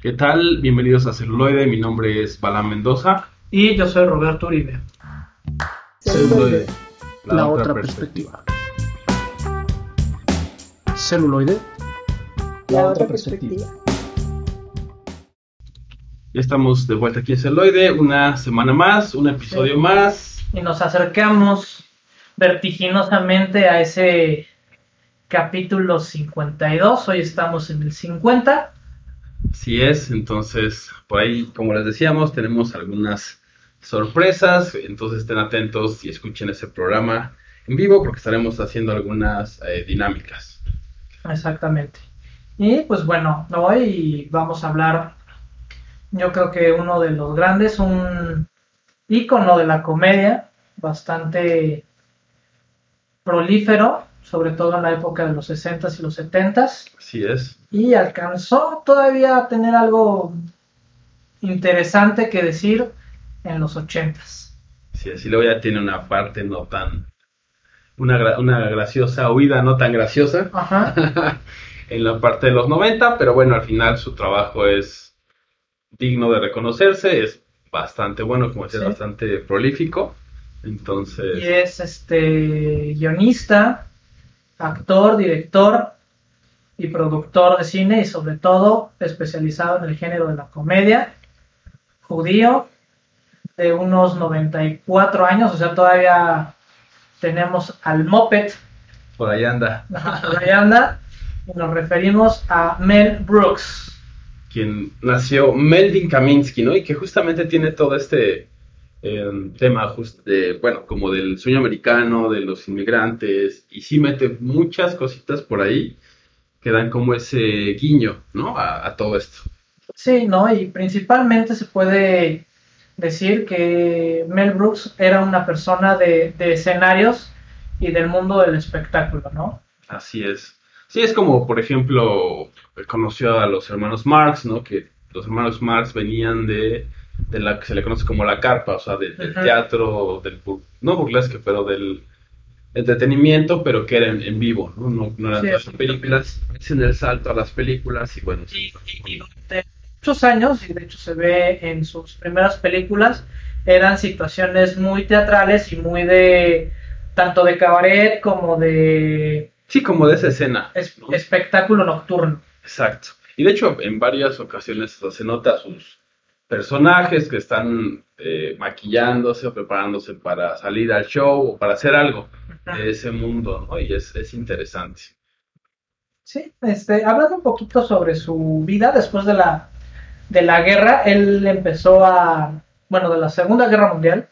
¿Qué tal? Bienvenidos a Celuloide, mi nombre es Balán Mendoza. Y yo soy Roberto Uribe. Celuloide, la, otra, perspectiva. Celuloide, la, otra perspectiva. Ya estamos de vuelta aquí en Celuloide, una semana más, un episodio más. Y nos acercamos vertiginosamente a ese capítulo 52. Hoy estamos en el 50. Así es, entonces por ahí, como les decíamos, tenemos algunas sorpresas, entonces estén atentos y escuchen ese programa en vivo porque estaremos haciendo algunas eh, dinámicas. Exactamente. Y pues bueno, hoy vamos a hablar, yo creo que uno de los grandes, un ícono de la comedia, bastante prolífero, sobre todo en la época de los 60s y los 70s. Así es. Y alcanzó todavía a tener algo interesante que decir en los 80s. Sí, así luego ya tiene una parte no tan... Una, una graciosa huida no tan graciosa Ajá. en la parte de los 90, pero bueno, al final su trabajo es digno de reconocerse, es bastante bueno, como decía, Sí. bastante prolífico. Entonces, Y es este guionista, actor, director y productor de cine y sobre todo especializado en el género de la comedia, judío, de unos 94 años, o sea, todavía tenemos al Moped, por ahí anda. por ahí anda, y nos referimos a Mel Brooks. quien nació Melvin Kaminsky, ¿no? Y que justamente tiene todo este eh, tema, just- de, bueno, como del sueño americano, de los inmigrantes, y sí mete muchas cositas por ahí que dan como ese guiño, ¿no? A, a todo esto. Sí, ¿no? Y principalmente se puede decir que Mel Brooks era una persona de, de escenarios y del mundo del espectáculo, ¿no? Así es. Sí, es como, por ejemplo, conoció a los hermanos Marx, ¿no? Que los hermanos Marx venían de, de la que se le conoce como la carpa, o sea, de- del teatro, del, no burlesque, pero del entretenimiento, pero que era en, en vivo, ¿no? No, no eran Sí, las películas, hacen el salto a las películas y bueno. Y, y- y durante muchos años, y de hecho se ve en sus primeras películas, eran situaciones muy teatrales y muy de tanto de cabaret como de Sí, como de esa escena. es- ¿no? espectáculo nocturno. Exacto. Y de hecho, en varias ocasiones o sea, se nota sus personajes que están eh, maquillándose o preparándose para salir al show o para hacer algo de ese mundo, ¿no? Y es, es interesante. Sí, este, hablando un poquito sobre su vida después de la, de la guerra, él empezó a, bueno, de la Segunda Guerra Mundial,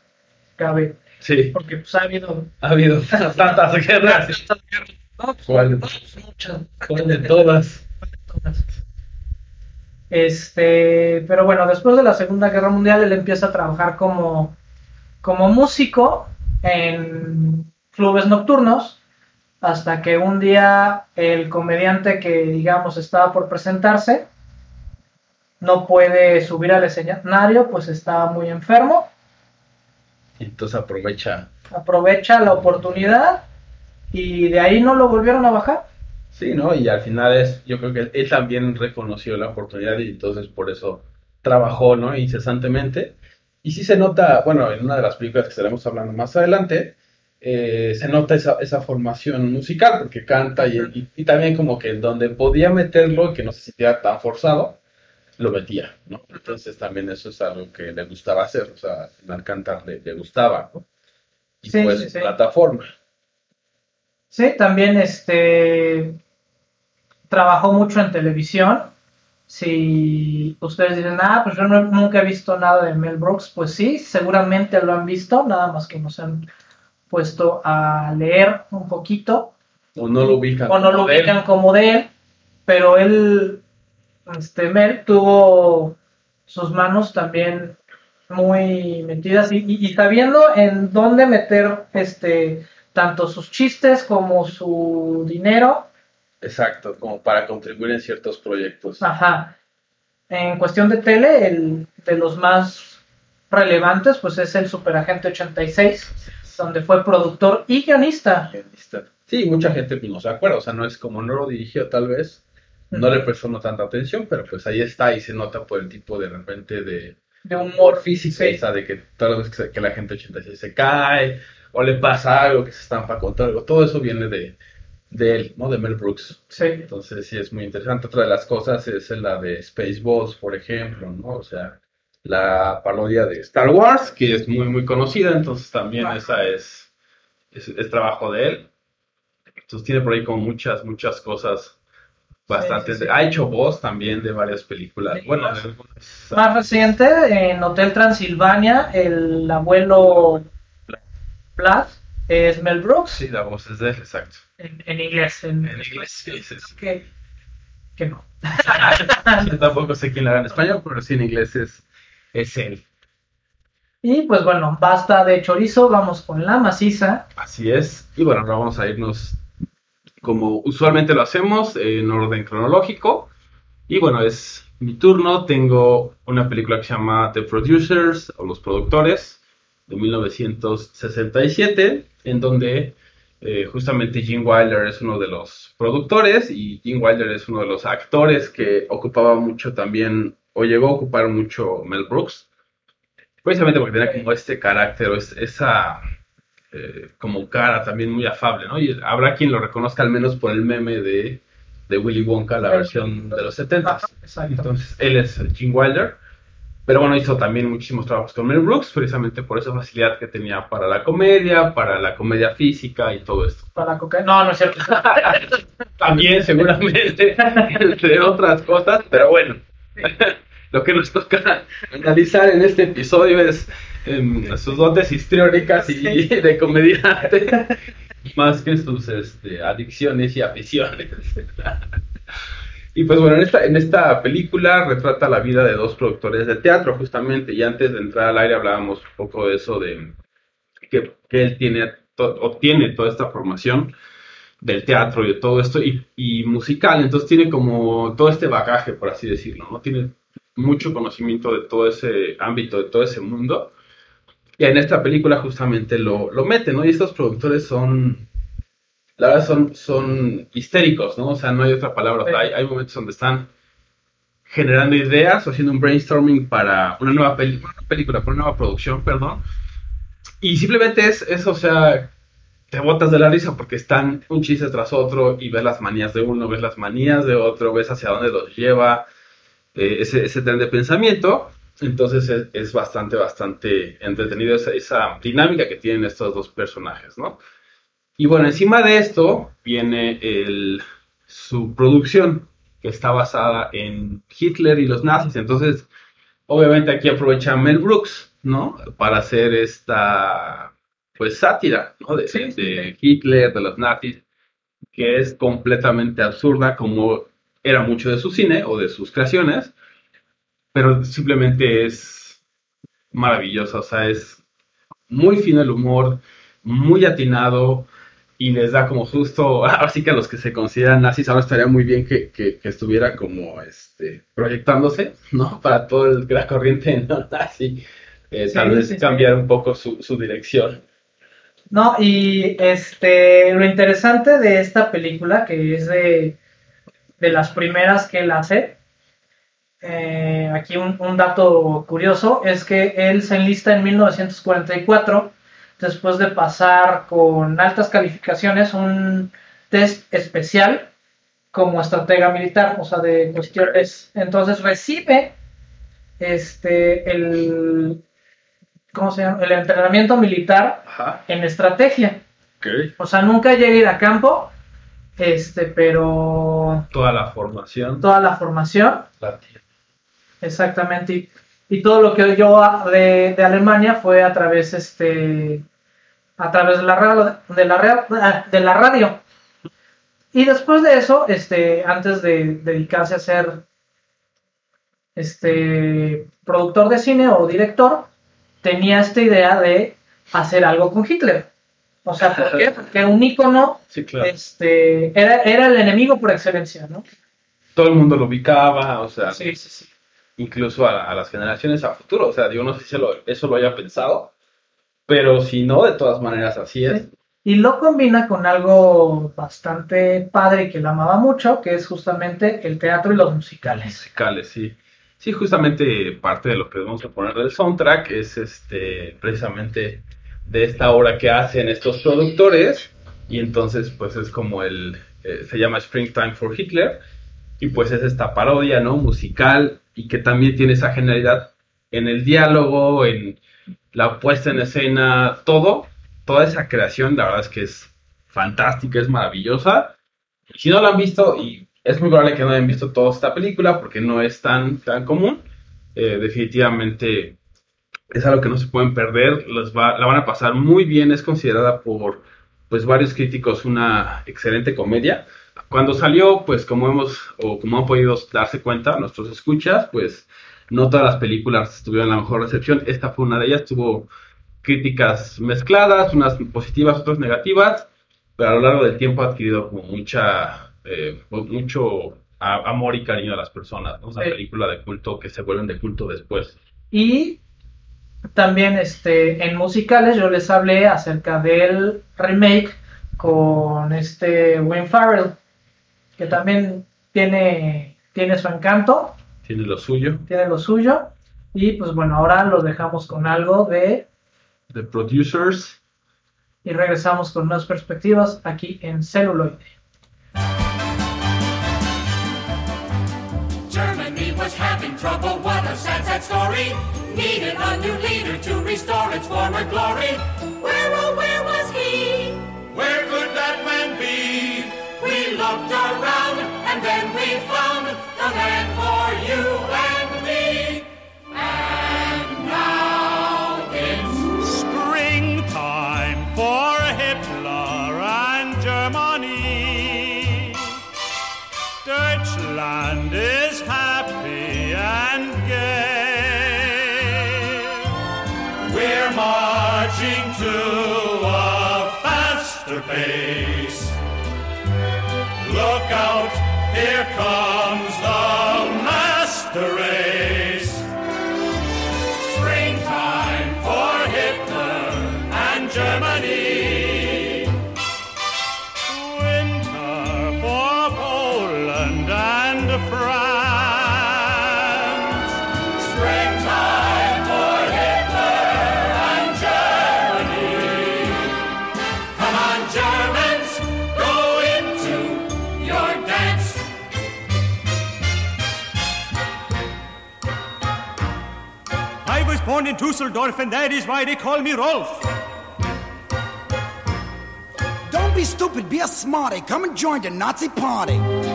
cabe, Sí, porque pues ha habido ha habido tantas guerras. No, pues, ¿Cuál? pues, muchas, ¿Cuál de todas? todas. Este, pero bueno, después de la Segunda Guerra Mundial él empieza a trabajar como, como músico en clubes nocturnos hasta que un día el comediante que digamos estaba por presentarse no puede subir al escenario, pues estaba muy enfermo, Entonces aprovecha. aprovecha la oportunidad y de ahí no lo volvieron a bajar. Sí, ¿no? Y al final es, yo creo que él también reconoció la oportunidad y entonces por eso trabajó, ¿no? Incesantemente. Y sí se nota, bueno, en una de las películas que estaremos hablando más adelante, eh, se nota esa, esa formación musical porque canta y, y- y también como que donde podía meterlo que no se sintiera tan forzado, lo metía, ¿no? Entonces también eso es algo que le gustaba hacer, o sea, al cantar le, le gustaba, ¿no? Y Sí, pues sí. plataforma. Sí, también este trabajó mucho en televisión. Si ustedes dicen, ah, pues yo no- nunca he visto nada de Mel Brooks, pues sí, seguramente lo han visto, nada más que no se han puesto a leer un poquito O no lo ubican. o no lo como de él. ubican como de él, pero él, este Mel, tuvo sus manos también muy metidas y, y- y sabiendo en dónde meter este tanto sus chistes como su dinero, Exacto, como para contribuir en ciertos proyectos. ajá. En cuestión de tele, el de los más relevantes, pues es el Superagente 86, donde fue productor y guionista. Guionista. Sí, mucha gente pues, no se acuerda, o sea, no es como no lo dirigió tal vez, No le prestó no tanta atención, pero pues ahí está y se nota por el tipo de repente de, De humor físico, sí. esa de que que, se- que la gente 86 se cae o le pasa algo, que se estampa contra algo, todo eso viene de, de él, ¿no? De Mel Brooks. Sí. Entonces sí es muy interesante. Otra de las cosas es la de Spaceballs, por ejemplo, ¿no? O sea, la parodia de Star Wars, que es muy, muy conocida, entonces también Ah. esa es, es, es trabajo de él. Entonces tiene por ahí como muchas, muchas cosas bastante... Sí, sí, sí. Ha hecho voz también de varias películas. Bueno, de Películas. algunas- Más reciente, en Hotel Transilvania, el abuelo Vlad es Mel Brooks. Sí, la voz es de él, exacto. En, en inglés. En, En inglés, sí, sí, sí. Que, que no. Yo tampoco sé quién la hará en español, pero sí en inglés es, es él. Y pues bueno, basta de chorizo, vamos con la maciza. Así es. Y bueno, ahora vamos a irnos como usualmente lo hacemos, en orden cronológico. Y bueno, es mi turno. Tengo una película que se llama The Producers o Los Productores de 1967, en donde eh, justamente Gene Wilder es uno de los productores y Gene Wilder es uno de los actores que ocupaba mucho también, o llegó a ocupar mucho Mel Brooks. Precisamente porque tenía como este carácter, o es- esa eh, como cara también muy afable, ¿no? Y habrá quien lo reconozca al menos por el meme de, de Willy Wonka, la versión de los 70 Ajá, exacto. Entonces, él es Gene Wilder. Pero bueno, hizo también muchísimos trabajos con Mel Brooks, precisamente por esa facilidad que tenía para la comedia, para la comedia física y todo esto. Para coca- No, no es cierto. También, seguramente, entre otras cosas, pero bueno. Lo que nos toca analizar en este episodio es em, sus dotes histriónicas y de comediante, más que sus este, adicciones y aficiones. Y pues bueno, en esta, en esta película retrata la vida de dos productores de teatro, justamente, y antes de entrar al aire hablábamos un poco de eso, de que, que él tiene, obtiene toda esta formación del teatro y de todo esto, y, y musical, entonces tiene como todo este bagaje, por así decirlo, ¿no? Tiene mucho conocimiento de todo ese ámbito, de todo ese mundo, y en esta película justamente lo, lo mete, ¿no? Y estos productores son, la verdad son, son histéricos, ¿no? O sea, no hay otra palabra, o sea, hay, hay momentos donde están generando ideas o haciendo un brainstorming para una nueva peli- una película, para una nueva producción, perdón, y simplemente es, es, o sea, te botas de la risa porque están un chiste tras otro y ves las manías de uno, ves las manías de otro, ves hacia dónde los lleva eh, ese, ese tren de pensamiento. Entonces es, es bastante, bastante entretenido esa, esa dinámica que tienen estos dos personajes, ¿no? Y bueno, encima de esto viene el, su producción, que está basada en Hitler y los nazis. Entonces, obviamente aquí aprovecha Mel Brooks, ¿no? Para hacer esta, pues, sátira, ¿no? De, Sí, de- sí, de Hitler, de los nazis, que es completamente absurda, como era mucho de su cine o de sus creaciones, pero simplemente es maravillosa, o sea, es muy fino el humor, muy atinado y les da como justo, así que a los que se consideran nazis ahora estaría muy bien que, que- que estuviera como este proyectándose, ¿no? Para todo el, la corriente no nazi, eh, Sí, tal vez sí, sí. cambiar un poco su, su dirección. No, y este, lo interesante de esta película, que es de, de las primeras que él hace, eh, aquí un, un dato curioso, es que él se enlista en 1944, después de pasar con altas calificaciones un test especial como estratega militar, o sea, de cuestiones. Entonces recibe este, el, ¿cómo se llama? El entrenamiento militar Ajá, en estrategia. O sea, nunca llega a ir a campo, este, pero Toda la formación. toda la formación, la tiene. exactamente, y, y todo lo que oyó de, de Alemania fue a través, este, a través de la radio, de la, ah, de la radio. Y después de eso, este, antes de dedicarse a ser, este, productor de cine o director, tenía esta idea de hacer algo con Hitler. O sea, ¿por qué? Porque un ícono Sí, claro. este, era, era el enemigo por excelencia, ¿no? Todo el mundo lo ubicaba, o sea, Sí, sí, sí. Incluso a, a las generaciones a futuro. O sea, yo no sé si se lo- eso lo haya pensado, pero si no, de todas maneras así es. y lo combina con algo bastante padre y que él amaba mucho, que es justamente el teatro y los musicales. Musicales, sí. Sí, justamente parte de lo que vamos a poner del soundtrack es este precisamente de esta obra que hacen estos productores y entonces pues es como el eh, se llama Springtime for Hitler y pues es esta parodia, ¿no? musical y que también tiene esa genialidad en el diálogo, en la puesta en escena, todo toda esa creación, la verdad es que es fantástica, es maravillosa. Si no la han visto, y es muy probable que no hayan visto toda esta película porque no es tan, tan común, eh, definitivamente es algo que no se pueden perder, va, la van a pasar muy bien, es considerada por pues varios críticos una excelente comedia. Cuando salió, pues como hemos o como han podido darse cuenta nuestros escuchas, pues no todas las películas tuvieron la mejor recepción. Esta fue una de ellas, tuvo críticas mezcladas, unas positivas, otras negativas, pero a lo largo del tiempo ha adquirido como mucha, eh, mucho amor y cariño a las personas, ¿no? Una película de culto que se vuelven de culto después. Y también este, en musicales yo les hablé acerca del remake con este Wayne Farrell, que también tiene, tiene su encanto. Tiene lo suyo. Tiene lo suyo. Y pues bueno, ahora los dejamos con algo de The Producers. Y regresamos con nuevas perspectivas aquí en Celuloide. Germany was having trouble, what a sad, sad story. Needed a new leader to restore its former glory. Where, oh, where was he? Where come. Born in Dusseldorf, and that is why they call me Rolf. Don't be stupid, be a smarty. Come and join the Nazi party.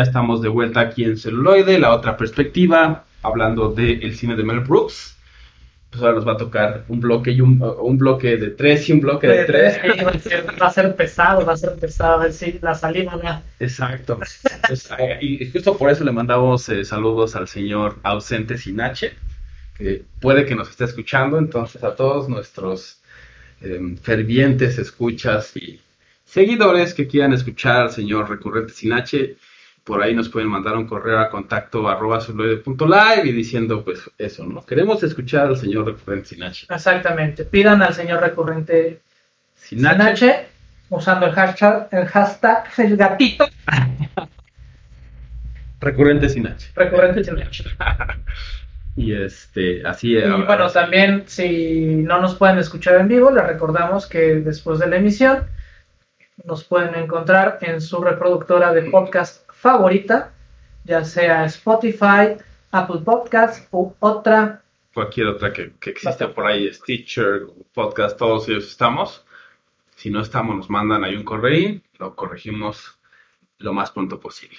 Ya estamos de vuelta aquí en celuloide, la otra perspectiva, hablando del cine de Mel Brooks. Pues ahora nos va a tocar un bloque y un, un bloque de tres y un bloque de tres. Sí, va, a ser, va a ser pesado, va a ser pesado, si la saliva ya. Exacto. Pues, y justo por eso le mandamos eh, saludos al señor ausente Sinache, que puede que nos esté escuchando. Entonces, a todos nuestros eh, fervientes escuchas y seguidores que quieran escuchar al señor recurrente Sinache, por ahí nos pueden mandar un correo a contacto arroba celuloide.live y diciendo pues eso, ¿no? Queremos escuchar al señor recurrente Sinache. Exactamente. Pidan al señor recurrente Sinache. Sinache usando el hashtag, el hashtag el gatito Recurrente Sinache. recurrente Sinache. Y este, así Y bueno, también si no nos pueden escuchar en vivo, les recordamos que después de la emisión nos pueden encontrar en su reproductora de podcast favorita, ya sea Spotify, Apple Podcasts u otra. cualquier otra que, que exista por ahí, Stitcher, Podcast, todos ellos estamos. Si no estamos, nos mandan ahí un correo, lo corregimos lo más pronto posible.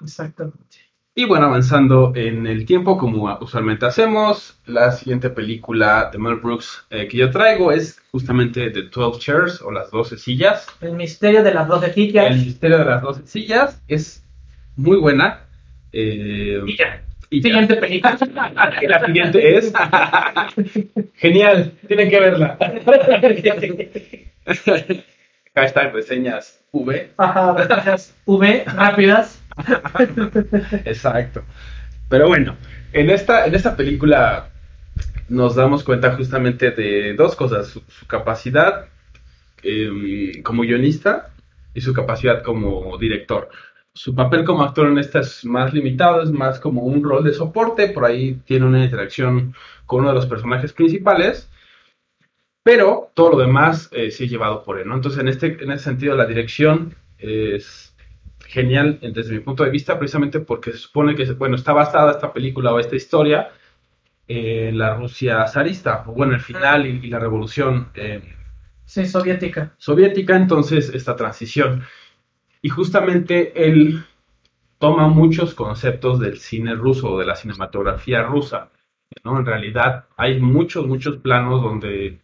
Exactamente. Y bueno, avanzando en el tiempo, como usualmente hacemos, la siguiente película de Mel Brooks eh, que yo traigo es justamente The 12 Chairs o las 12 sillas. El misterio de las 12 sillas. El misterio de las 12 sillas es muy buena. eh, Y ya. y ya. Siguiente película. La siguiente es. Genial, tienen que verla. Hashtag reseñas V. Ajá, reseñas V rápidas. Exacto. Pero bueno, en esta, en esta película nos damos cuenta justamente de dos cosas: su, capacidad eh, como guionista y su capacidad como director. Su papel como actor en esta es más limitado, es más como un rol de soporte, por ahí tiene una interacción con uno de los personajes principales, pero todo lo demás eh, sí es llevado por él. Entonces, en este, en ese sentido, la dirección es genial desde mi punto de vista, precisamente porque se supone que, bueno, está basada esta película o esta historia en la Rusia zarista, o bueno, el final y, y la revolución eh, Sí, soviética. soviética, entonces esta transición. Y justamente él toma muchos conceptos del cine ruso o de la cinematografía rusa. ¿no? En realidad hay muchos, muchos planos donde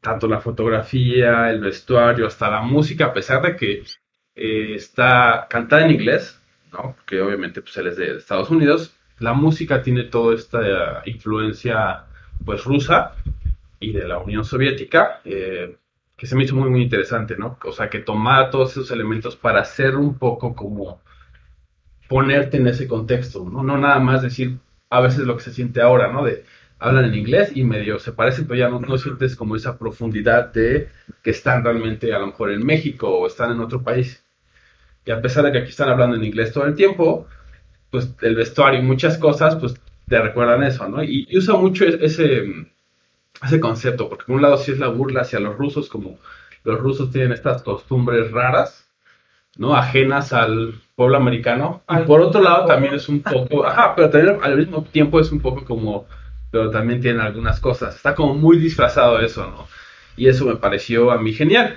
tanto la fotografía, el vestuario, hasta la música, a pesar de que eh, está cantada en inglés, ¿no? porque obviamente pues, él es de Estados Unidos, la música tiene toda esta eh, influencia pues rusa y de la Unión Soviética, eh, que se me hizo muy, muy interesante, ¿no? O sea, que tomar todos esos elementos para hacer un poco como ponerte en ese contexto, ¿no? No nada más decir a veces lo que se siente ahora, ¿no? De hablan en inglés y medio se parece, pero ya no, no sientes como esa profundidad de que están realmente a lo mejor en México o están en otro país. Y a pesar de que aquí están hablando en inglés todo el tiempo, pues el vestuario y muchas cosas, pues te recuerdan eso, ¿no? Y, y usa mucho ese, ese concepto, porque por un lado sí es la burla hacia los rusos, como los rusos tienen estas costumbres raras, ¿no? Ajenas al pueblo americano. Y por otro lado también es un poco, ajá, pero también al mismo tiempo es un poco como, pero también tienen algunas cosas. Está como muy disfrazado eso, ¿no? Y eso me pareció a mí genial,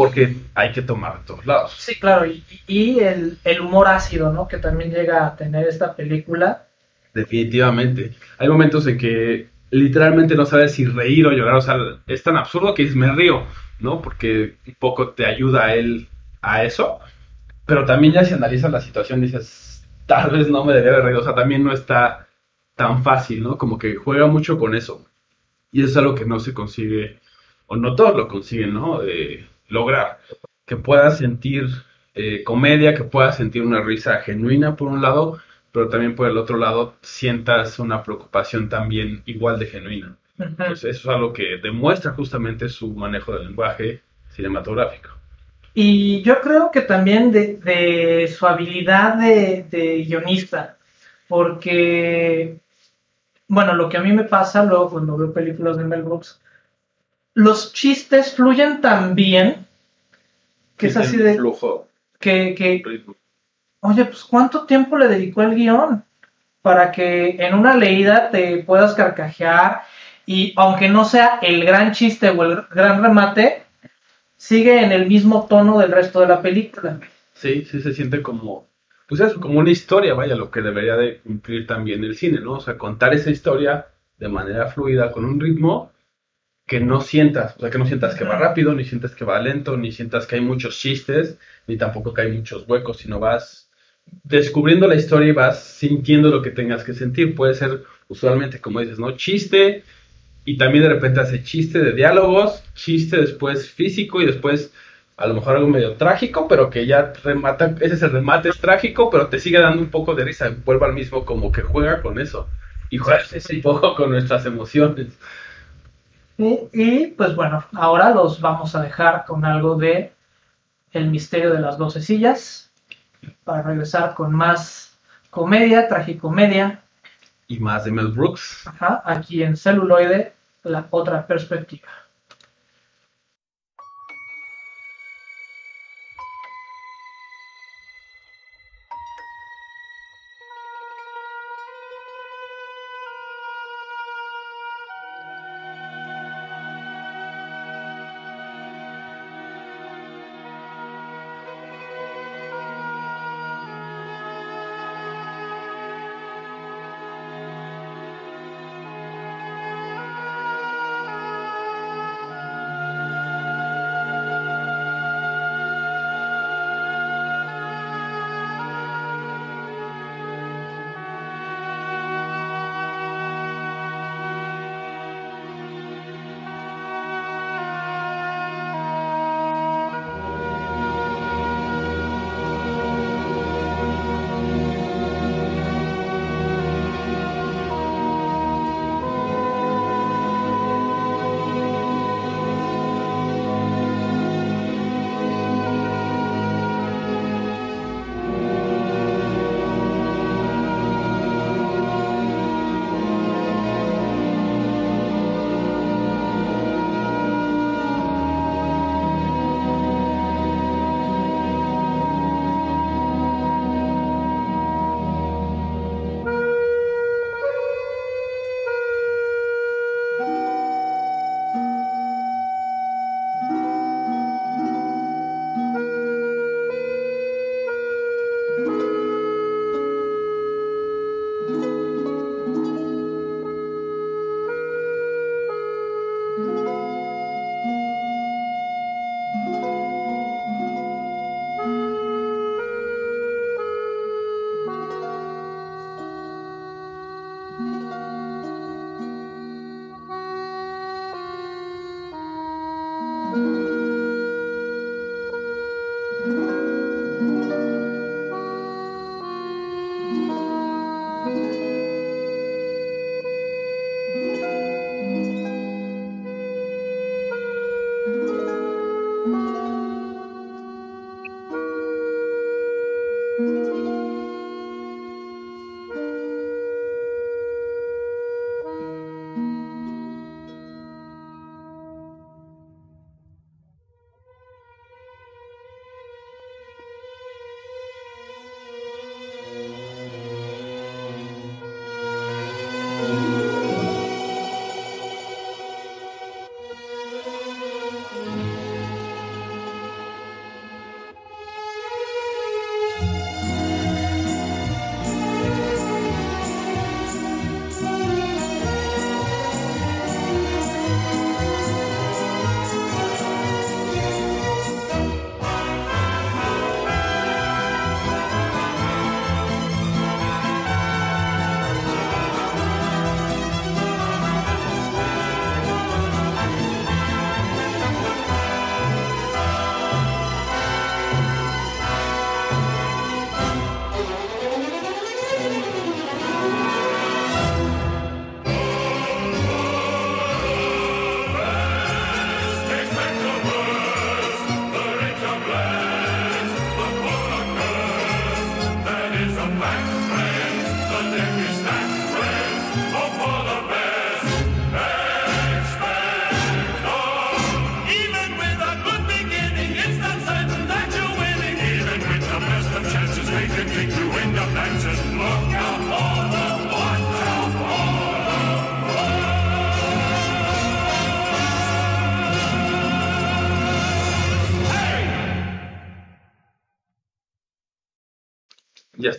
porque hay que tomar de todos lados. Sí, claro. Y, y el, el humor ácido, ¿no? Que también llega a tener esta película. Definitivamente. Hay momentos en que literalmente no sabes si reír o llorar. O sea, es tan absurdo que dices, me río, ¿no? Porque un poco te ayuda a él a eso. Pero también ya si analizas la situación dices, tal vez no me debería haber reído. O sea, también no está tan fácil, ¿no? Como que juega mucho con eso. Y eso es algo que no se consigue, o no todos lo consiguen, ¿no? De lograr. Que puedas sentir eh, comedia, que puedas sentir una risa genuina por un lado, pero también por el otro lado sientas una preocupación también igual de genuina. Pues eso es algo que demuestra justamente su manejo del lenguaje cinematográfico. Y yo creo que también de, de su habilidad de, de guionista, porque, bueno, lo que a mí me pasa luego cuando veo películas de Mel Brooks, los chistes fluyen tan bien que es así de, flujo, que, oye, pues ¿cuánto tiempo le dedicó el guion? Para que en una leída te puedas carcajear y aunque no sea el gran chiste o el gran remate, sigue en el mismo tono del resto de la película. Sí, sí se siente como pues eso, como una historia, vaya, lo que debería de cumplir también el cine, ¿no? O sea, contar esa historia de manera fluida, con un ritmo que no sientas, o sea, que no sientas que va rápido, ni sientas que va lento, ni sientas que hay muchos chistes, ni tampoco que hay muchos huecos, sino vas descubriendo la historia y vas sintiendo lo que tengas que sentir. Puede ser usualmente, como dices, ¿no? Chiste, y también de repente hace chiste de diálogos, chiste después físico y después a lo mejor algo medio trágico, pero que ya remata, ese es el remate, es trágico, pero te sigue dando un poco de risa, vuelve al mismo como que juega con eso y juega un poco con nuestras emociones. Y, y, pues bueno, ahora los vamos a dejar con algo de El misterio de las doce sillas, para regresar con más comedia, tragicomedia, Y más de Mel Brooks. ajá, aquí en celuloide, la otra perspectiva.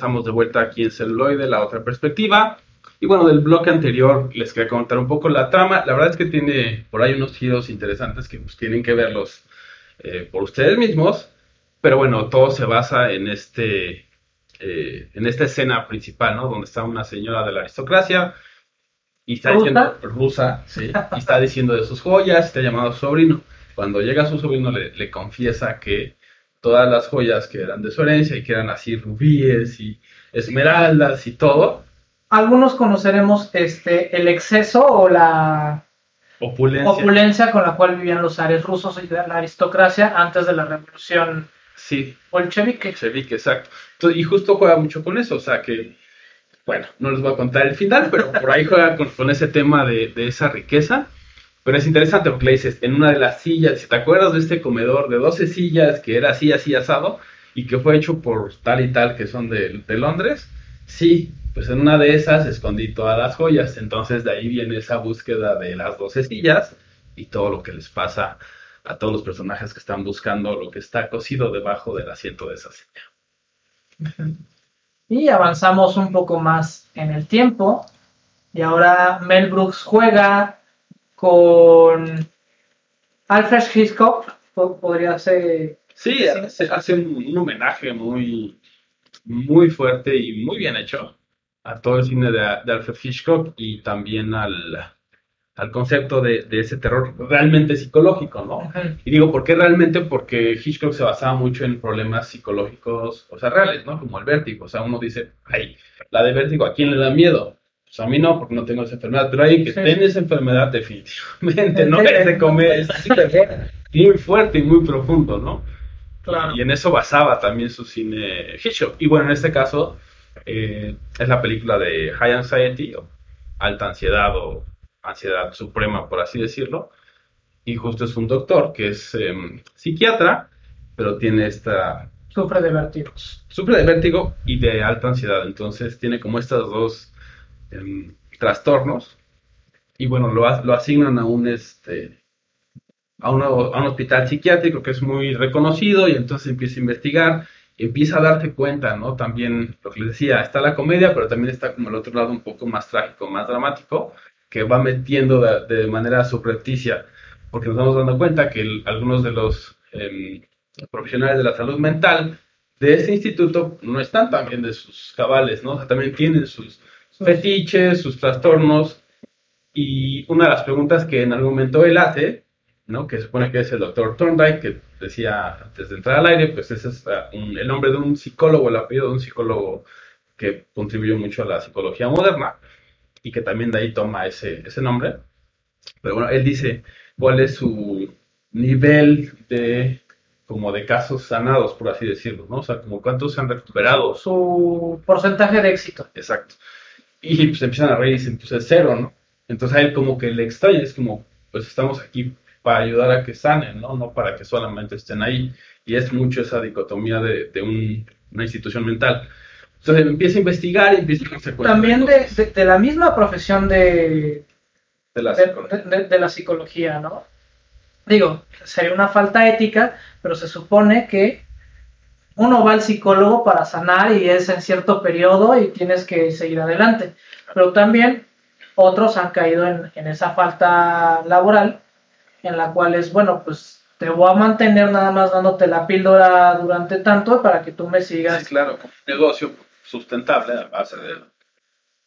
Estamos de vuelta aquí en celuloide, la otra perspectiva. Y bueno, del bloque anterior les quería contar un poco la trama. La verdad es que tiene por ahí unos giros interesantes que pues, tienen que verlos eh, por ustedes mismos. Pero bueno, todo se basa en este eh, en esta escena principal, ¿no? Donde está una señora de la aristocracia y está ¿Rusa? diciendo rusa, sí, y está diciendo de sus joyas, está llamado a su sobrino. Cuando llega su sobrino le, le confiesa que todas las joyas que eran de su herencia y que eran así rubíes y esmeraldas y todo, Algunos conoceremos este el exceso o la opulencia. opulencia con la cual vivían los zares rusos y la aristocracia antes de la revolución Sí, bolchevique. se vi que exacto. Entonces, y justo juega mucho con eso, o sea que, bueno, no les voy a contar el final, pero por ahí juega con, con ese tema de, de esa riqueza. Pero es interesante porque le dices, en una de las sillas, si te acuerdas de este comedor de 12 sillas que era así, así asado, y que fue hecho por tal y tal que son de, de Londres, sí, pues en una de esas escondí todas las joyas. Entonces de ahí viene esa búsqueda de las 12 sillas y todo lo que les pasa a todos los personajes que están buscando lo que está cosido debajo del asiento de esa silla. Y avanzamos un poco más en el tiempo. Y ahora Mel Brooks juega con Alfred Hitchcock. po- Podría ser. Sí, hace, hace un, un homenaje muy, muy fuerte y muy bien hecho a todo el cine de, de Alfred Hitchcock y también al, al concepto de, de ese terror realmente psicológico, ¿no? Y digo, ¿por qué realmente? Porque Hitchcock se basaba mucho en problemas psicológicos, o sea, reales, ¿no? Como el vértigo. O sea, uno dice, ay, la de vértigo, ¿a quién le da miedo? Pues a mí no, porque no tengo esa enfermedad. Pero alguien que Sí. esa enfermedad, definitivamente, ¿no? Es de comer, es así fuerte y muy profundo, ¿no? Claro. Y en eso basaba también su cine Hitchcock. Y bueno, en este caso eh, es la película de High Anxiety, o Alta Ansiedad o Ansiedad Suprema, por así decirlo. Y justo es un doctor que es em, psiquiatra, pero tiene esta... Sufre de vértigos. Sufre de vértigo y de alta ansiedad. Entonces tiene como estos dos trastornos. Y bueno, lo, lo asignan a un este a, a un hospital psiquiátrico que es muy reconocido y entonces empieza a investigar, empieza a darte cuenta, ¿no? También lo que les decía, está la comedia, pero también está como el otro lado un poco más trágico, más dramático, que va metiendo de, manera subrepticia, porque nos vamos dando cuenta que algunos de los em, profesionales de la salud mental de este instituto no están también de sus cabales, ¿no? O sea, también tienen sus fetiches, sus trastornos, y una de las preguntas que en algún momento él hace, ¿no? Que supone que es el doctor Thorndike, que decía antes de entrar al aire, pues ese es ah, un- el nombre de un psicólogo, el apellido de un psicólogo que contribuyó mucho a la psicología moderna y que también de ahí toma ese, ese nombre. Pero bueno, él dice cuál es su nivel de como de casos sanados, por así decirlo, ¿no? O sea, como cuántos se han recuperado. Su porcentaje de éxito. Exacto. Y pues empiezan a reír y dicen, pues es cero, ¿no? Entonces a él como que le extraña, es como, pues estamos aquí para ayudar a que sanen, ¿no? No para que solamente estén ahí. Y es mucho esa dicotomía de, de un- una institución mental. Entonces empieza a investigar y empieza a cuenta También de, de- de la misma profesión de, de la de la psicología, ¿no? Digo, sería una falta ética, pero se supone que uno va al psicólogo para sanar y es en cierto periodo y tienes que seguir adelante. Pero también otros han caído en, en esa falta laboral en la cual es, bueno, pues te voy a mantener nada más dándote la píldora durante tanto para que tú me sigas. Sí, claro, negocio sustentable a base de,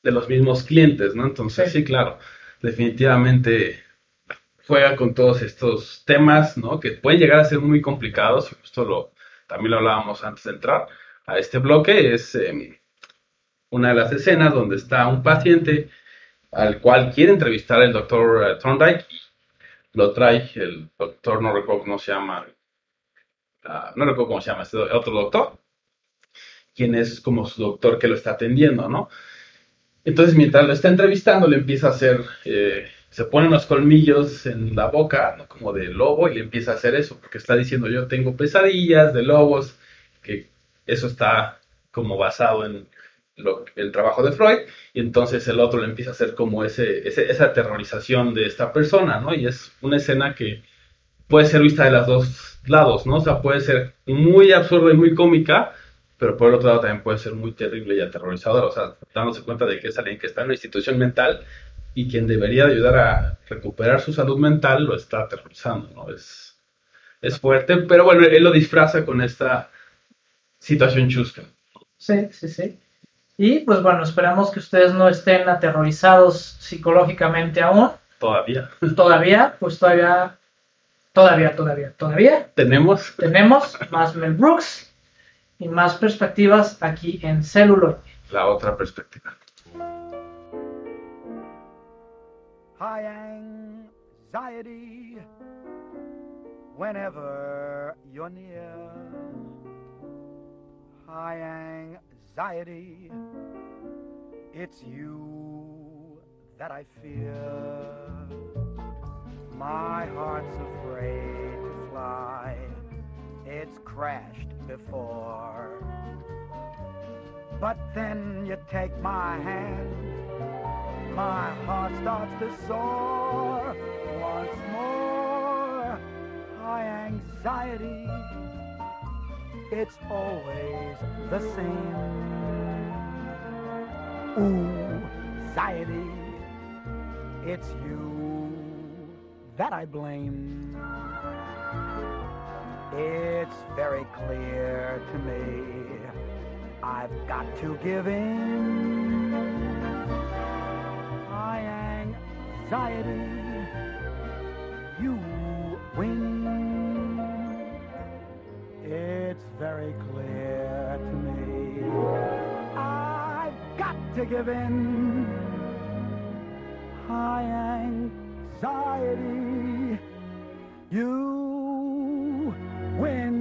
de los mismos clientes, ¿no? Entonces, Sí. sí, claro, definitivamente juega con todos estos temas, ¿no? Que pueden llegar a ser muy complicados, justo lo, también lo hablábamos antes de entrar a este bloque, es eh, una de las escenas donde está un paciente al cual quiere entrevistar el doctor eh, Thorndike y lo trae el doctor, no recuerdo cómo se llama, no recuerdo cómo se llama, este otro doctor, quien es como su doctor que lo está atendiendo, ¿no? Entonces, mientras lo está entrevistando, le empieza a hacer, eh, se pone unos colmillos en la boca, ¿no? Como de lobo, y le empieza a hacer eso, porque está diciendo, yo tengo pesadillas de lobos, que eso está como basado en el trabajo de Freud, y entonces el otro le empieza a hacer como ese, ese- esa aterrorización de esta persona, ¿no? Y es una escena que puede ser vista de los dos lados, ¿no? O sea, puede ser muy absurda y muy cómica, pero por el otro lado también puede ser muy terrible y aterrorizador, o sea, dándose cuenta de que es alguien que está en una institución mental y quien debería ayudar a recuperar su salud mental lo está aterrorizando, ¿no? Es, es fuerte, pero bueno, él lo disfraza con esta situación chusca. Sí, sí, sí. Y pues bueno, esperamos que ustedes no estén aterrorizados psicológicamente aún. Todavía Todavía, pues todavía, todavía, todavía, todavía tenemos tenemos más Mel Brooks y más perspectivas aquí en Celluloid. la otra perspectiva. High anxiety whenever you're near. High anxiety, it's you that I fear. My heart's afraid to fly, it's crashed before. But then you take my hand my heart starts to soar once more. High anxiety, it's always the same. Ooh, anxiety, it's you that I blame. It's very clear to me, I've got to give in anxiety, you win. It's very clear to me. I've got to give in. High anxiety, you win.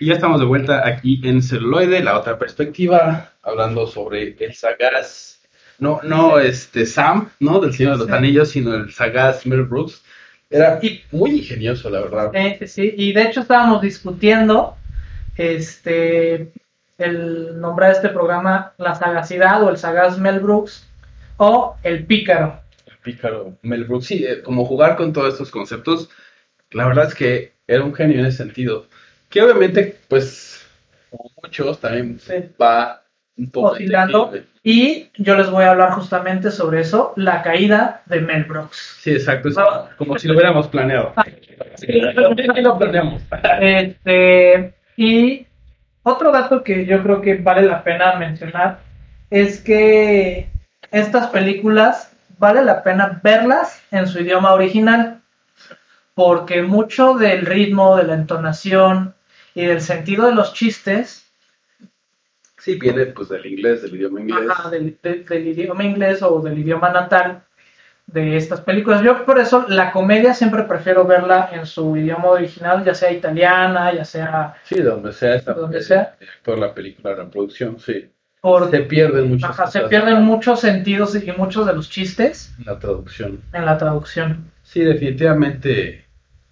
Y ya estamos de vuelta aquí en celuloide, la otra perspectiva, hablando sobre el sagaz, no, no este Sam, ¿no? Del Señor de los Sí. Anillos, sino el sagaz Mel Brooks. Era muy ingenioso, la verdad. Eh, sí, y de hecho estábamos discutiendo este el nombrar este programa La Sagacidad o el Sagaz Mel Brooks o El Pícaro. El pícaro Mel Brooks, sí, eh, como jugar con todos estos conceptos, la verdad es que era un genio en ese sentido. Que obviamente, pues, como muchos, también Sí. va un poco Oscilando. Y yo les voy a hablar justamente sobre eso, la caída de Mel Brooks. Sí, exacto, es No. como si lo hubiéramos planeado. Sí, lo planeamos. Este, y otro dato que yo creo que vale la pena mencionar es que estas películas vale la pena verlas en su idioma original. porque mucho del ritmo, de la entonación y del sentido de los chistes Sí, viene pues del inglés, del idioma inglés. Ajá, del, de- del idioma inglés o del idioma natal de estas películas. Yo por eso la comedia siempre prefiero verla en su idioma original, ya sea italiana, ya sea Sí, de donde sea esta Donde sea. toda la película, la producción, sí. por... Se pierden muchas Ajá, se pierden muchos sentidos y muchos de los chistes en la traducción. en la traducción. Sí, definitivamente.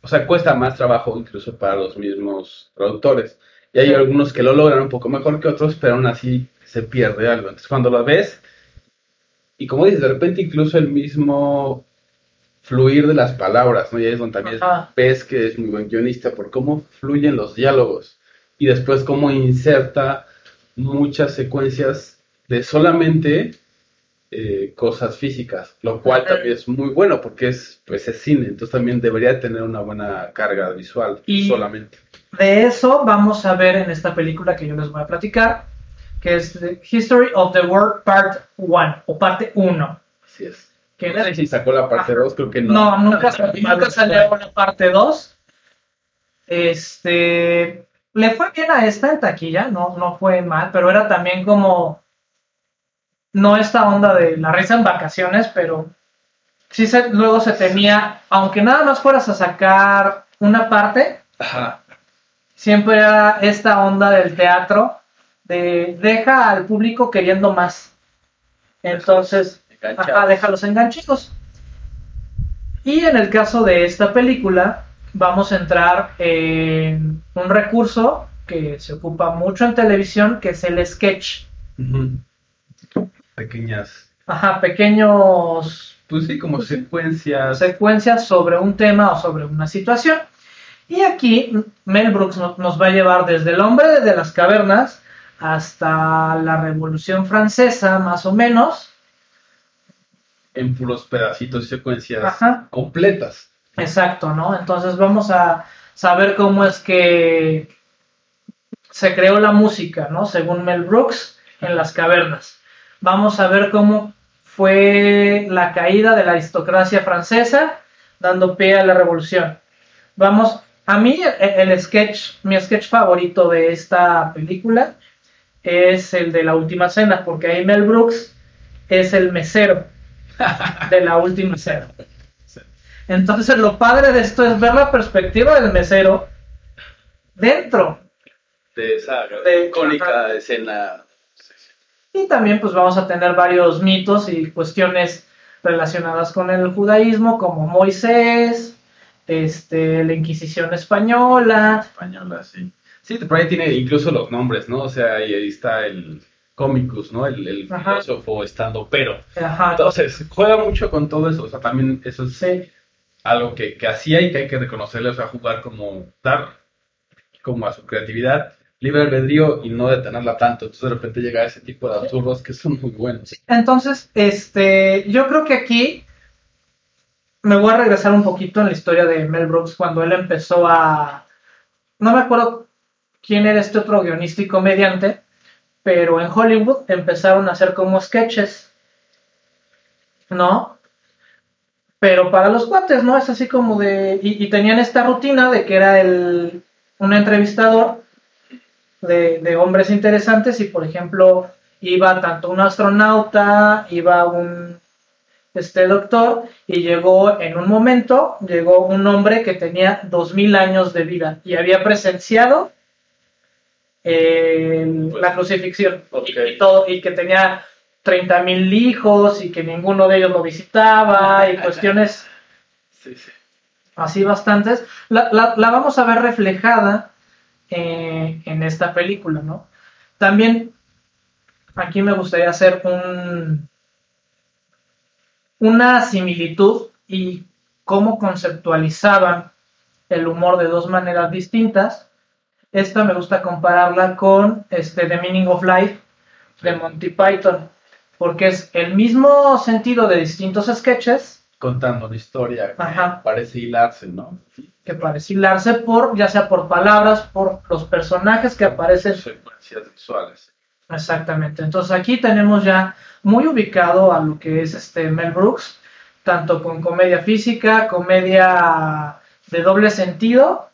O sea, cuesta más trabajo incluso para los mismos traductores. Y hay algunos que lo logran un poco mejor que otros, pero aún así se pierde algo. Entonces, cuando lo ves, y como dices, de repente incluso el mismo fluir de las palabras, ¿no? Y ahí es donde también Ajá. ves que es muy buen guionista por cómo fluyen los diálogos y después cómo inserta muchas secuencias de solamente eh, cosas físicas, lo cual también es muy bueno porque es pues es cine, entonces también debería tener una buena carga visual Y- solamente. De eso vamos a ver en esta película que yo les voy a platicar, que es The History of the World Part 1 o parte 1. Así es. Que No sé si sacó la parte 2, creo que no. No, nunca, nunca salió una parte 2. Este. Le fue bien a esta en taquilla, no, no fue mal, pero era también como. No esta onda de la risa en vacaciones, pero sí se, luego se temía, aunque nada más fueras a sacar una parte, Ajá. siempre era esta onda del teatro de deja al público queriendo más. Entonces. Ajá, déjalos enganchados. Y en el caso de esta película, vamos a entrar en un recurso que se ocupa mucho en televisión, que es el sketch. Ujú. Pequeñas, Ajá, pequeños pues sí, como secuencias. secuencias sobre un tema o sobre una situación. Y aquí Mel Brooks no- nos va a llevar desde el hombre de las cavernas hasta la Revolución Francesa, más o menos. en puros pedacitos y secuencias Ajá. completas. Exacto, ¿no? Entonces vamos a saber cómo es que se creó la música, ¿no? Según Mel Brooks en las cavernas. Vamos a ver cómo fue la caída de la aristocracia francesa, dando pie a la revolución. Vamos, a mí el, el sketch, mi sketch favorito de esta película es el de la última cena, porque ahí Mel Brooks es el mesero de la última cena. Entonces lo padre de esto es ver la perspectiva del mesero dentro. De esa De- icónica escena. Y también pues vamos a tener varios mitos y cuestiones relacionadas con el judaísmo, como Moisés, este, la Inquisición española. española, sí. Sí, por ahí tiene incluso los nombres, ¿no? O sea, ahí, está el cómicus, ¿no? El, filósofo estando pero. Ajá, Entonces, juega mucho con todo eso. O sea, también eso es sí, algo que, que hacía y que hay que reconocerle, o sea, jugar como, dar como a su creatividad, libre albedrío y no detenerla tanto. Entonces, de repente llega ese tipo de absurdos que son muy buenos. Entonces, este, yo creo que aquí me voy a regresar un poquito en la historia de Mel Brooks cuando él empezó a, no me acuerdo quién era este otro guionista y comediante, pero en Hollywood empezaron a hacer como sketches, ¿no? Pero para los cuates, ¿no? Es así como de, y, y tenían esta rutina de que era el, un entrevistador de, de hombres interesantes y por ejemplo iba tanto un astronauta, iba un este doctor y llegó en un momento, llegó un hombre que tenía 2000 años de vida y había presenciado eh, Pues, la crucifixión y, y todo y que tenía 30.000 hijos y que ninguno de ellos lo visitaba y cuestiones Sí, sí. así bastantes, la, la- la vamos a ver reflejada eh, en esta película, ¿no? También aquí me gustaría hacer un, una similitud y cómo conceptualizaban el humor de dos maneras distintas. Esta me gusta compararla con este, The Meaning of Life de Monty Python, porque es el mismo sentido de distintos sketches, Contando una historia Ajá. parece hilarse, ¿no? Que parece hilarse por, ya sea por palabras, por los personajes que aparecen. Secuencias visuales. Exactamente. Entonces aquí tenemos ya muy ubicado a lo que es este Mel Brooks, tanto con comedia física, comedia de doble sentido,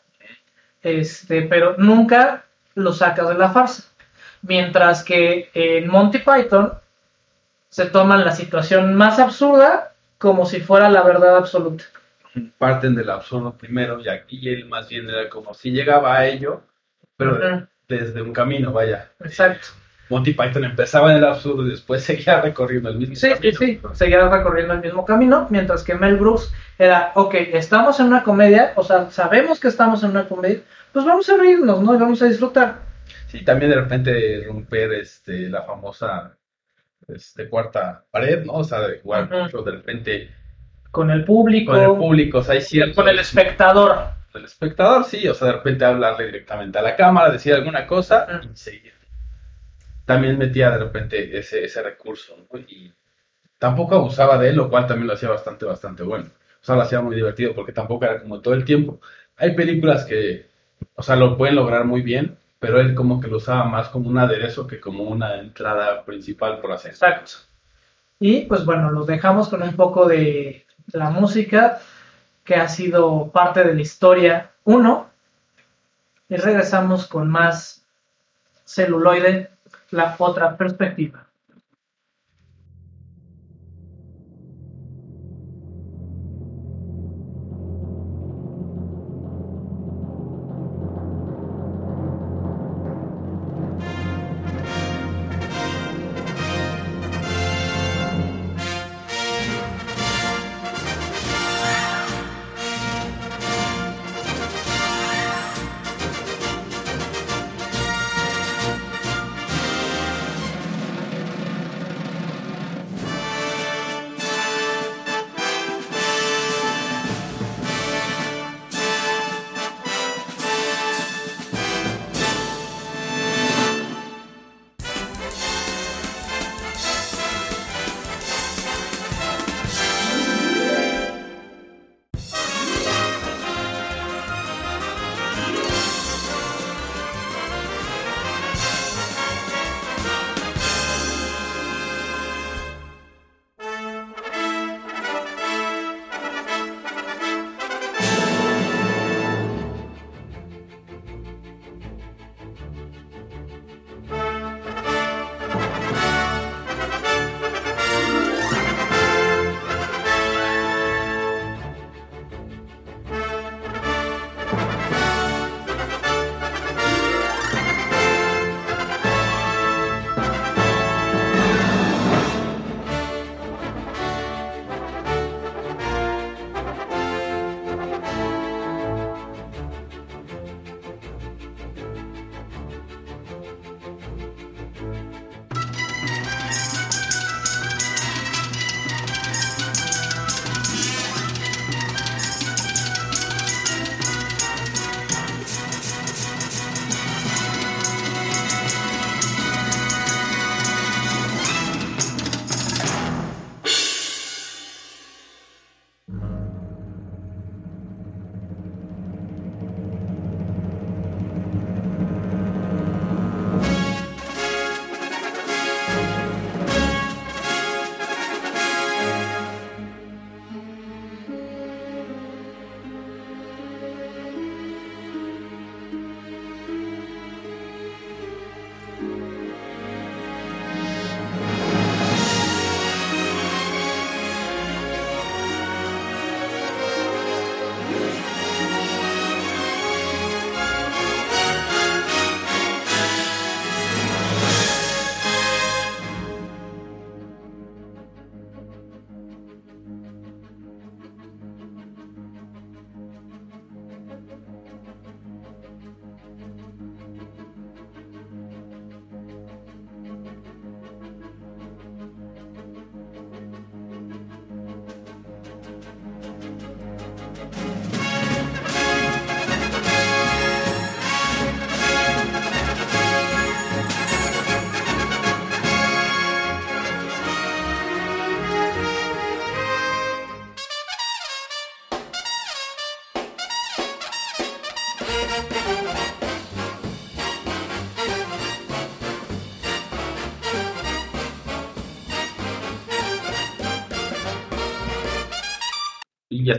este, pero nunca lo sacas de la farsa. Mientras que en Monty Python se toman la situación más absurda como si fuera la verdad absoluta. Parten del absurdo primero y aquí él más bien era como si llegaba a ello, pero desde un camino, vaya. Exacto. Monty Python empezaba en el absurdo y después seguía recorriendo el mismo Sí, sí, camino. sí, seguía recorriendo el mismo camino, mientras que Mel Brooks era, ok, estamos en una comedia, o sea, sabemos que estamos en una comedia, pues vamos a reírnos, ¿no? Y vamos a disfrutar. Sí, también de repente romper este, la famosa este, cuarta pared, ¿no? O sea, de jugar mucho de repente Con el público, con el público, o sea, hay cierto... con el espectador. El espectador, sí, o sea, de repente hablarle directamente a la cámara, decir alguna cosa y seguir. También metía de repente ese, ese recurso, ¿no? Y tampoco abusaba de él, lo cual también lo hacía bastante, bastante bueno. O sea, lo hacía muy divertido porque tampoco era como todo el tiempo. Hay películas que, o sea, lo pueden lograr muy bien, pero él como que lo usaba más como un aderezo que como una entrada principal, por decirlo. Exacto. Y pues bueno, los dejamos con un poco de la música que ha sido parte de la historia 1. Y regresamos con más celuloide, la otra perspectiva.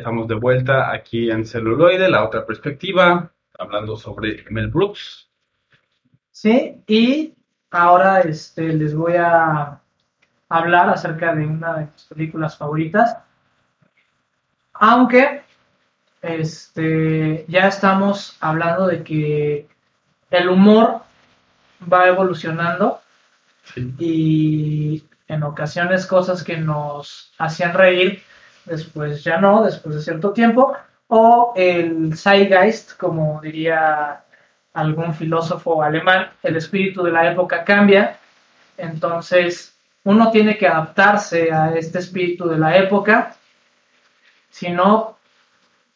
Estamos de vuelta aquí en Celuloide, la otra perspectiva, hablando sobre Mel Brooks. Sí, y ahora este, les voy a hablar acerca de una de mis películas favoritas. Aunque este, ya estamos hablando de que el humor va evolucionando Sí. y en ocasiones cosas que nos hacían reír, después ya no, después de cierto tiempo, o el Zeitgeist, como diría algún filósofo alemán, el espíritu de la época cambia, entonces uno tiene que adaptarse a este espíritu de la época, si no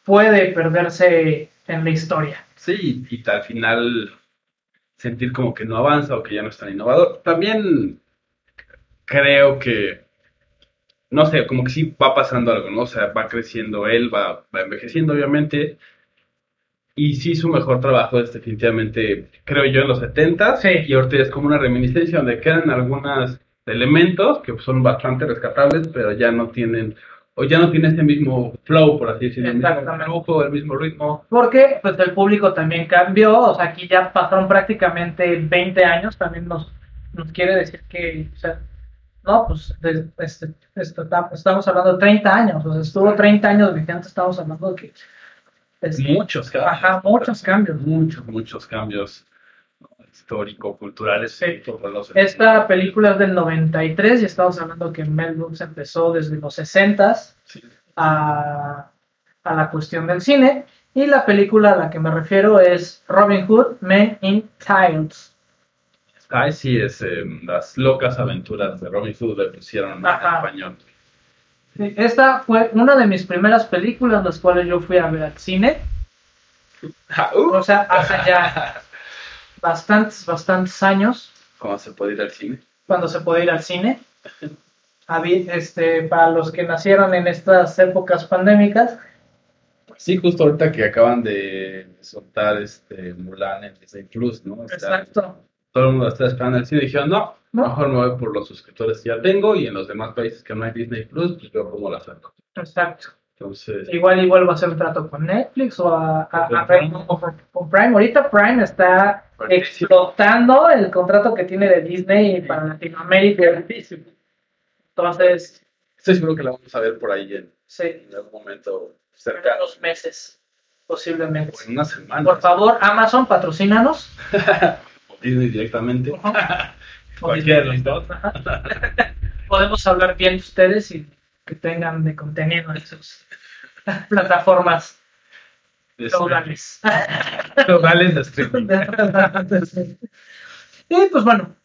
puede perderse en la historia. Sí, y al final sentir como que no avanza o que ya no es tan innovador. También creo que, no sé, como que sí va pasando algo, ¿no? O sea, va creciendo él, va, va envejeciendo, obviamente. Y sí, su mejor trabajo es definitivamente, creo yo, en los 70 Sí. Y ahorita es como una reminiscencia donde quedan algunos elementos que son bastante rescatables, pero ya no tienen, o ya no tiene ese mismo flow, por así decirlo, el mismo Exactamente. el mismo ritmo. Porque pues el público también cambió, o sea, aquí ya pasaron prácticamente 20 años, también nos, nos quiere decir que, o sea, no, pues de- este, este, ta- estamos hablando de 30 años, o sea, estuvo 30 años vigente, estamos hablando de que... este, Muchos cambios. Ajá, muchos cambios. Muchos, muchos cambios histórico-culturales. Sí. Esta película es del 93 y estamos hablando que Mel Brooks empezó desde los 60s Sí. a, a la cuestión del cine. Y la película a la que me refiero es Robin Hood, Men in Tiles. Ay, sí, es eh, las locas aventuras de Robin Hood le pusieron en español. Sí, Esta fue una de mis primeras películas, las cuales yo fui a ver al cine. Ah, uh. O sea, hace ya bastantes, bastantes años, ¿Cómo se puede ir al cine? cuando se podía ir al cine. Este, para los que nacieron en estas épocas pandémicas, Sí, justo ahorita que acaban de soltar este Mulan en Disney Plus, ¿no? O sea, exacto. Todo el mundo está esperando el cine y dijeron, no, mejor me voy por los suscriptores que ya tengo y en los demás países que no hay Disney Plus, pues veo cómo la saco. Exacto. Entonces, Igual y vuelvo a hacer un trato con Netflix o a, a- a- Con Prime. o con- con Prime. Ahorita Prime está explotando el contrato que tiene de Disney para Latinoamérica. Entonces, estoy seguro que la vamos a ver por ahí en, sí, en algún momento en cercano. unos meses, posiblemente. O en una semana. Por favor, Amazon, patrocínanos. Disney directamente. Ajá. Cualquiera de los dos. Podemos hablar bien de ustedes y que tengan de contenido en sus plataformas feudales. Feudales de streaming. y pues bueno,